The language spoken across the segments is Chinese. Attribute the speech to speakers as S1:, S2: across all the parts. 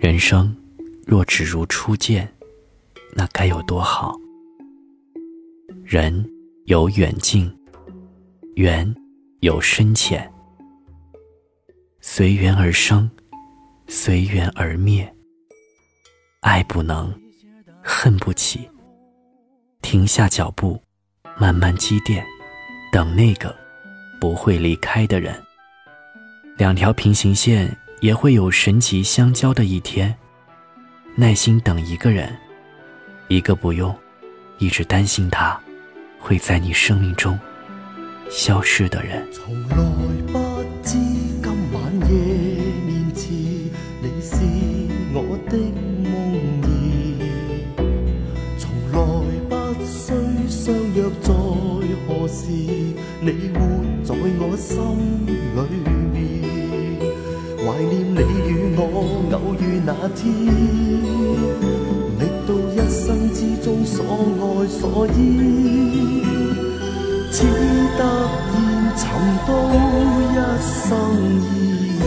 S1: 人生若只如初见，那该有多好。人有远近，缘有深浅，随缘而生，随缘而灭。爱不能，恨不起，停下脚步，慢慢积淀，等那个不会离开的人。两条平行线。也会有神奇相交的一天。耐心等一个人，一个不用一直担心他会在你生命中消失的人。
S2: 从来不知今晚夜面似你是我的梦儿，从来不需相约在何时，你会。那天觅到一生之中所爱所依，只得然寻到一生意。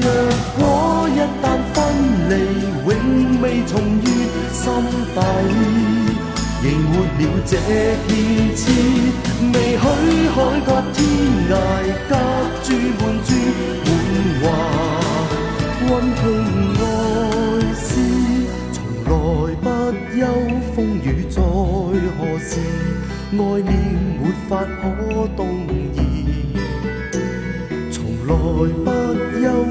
S2: 若果一旦分离，永未重遇心底，仍活了这片痴，未许海角天涯。爱念没法可动摇，从来不休。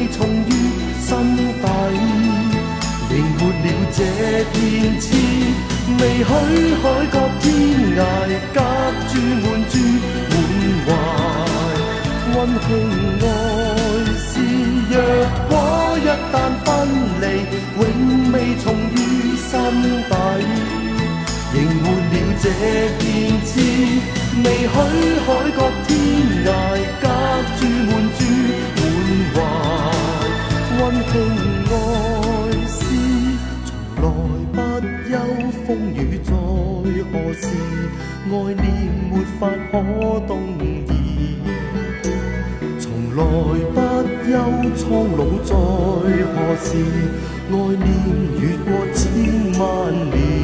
S2: 未重于心底，仍没了这片痴，未许海角天涯隔住、满住、满怀温馨爱是若果一旦分离，永未重于心底，仍没了这片痴，未许海。风雨在何时？爱念没法可动移。从来不忧苍老在何时？爱念越过千万年。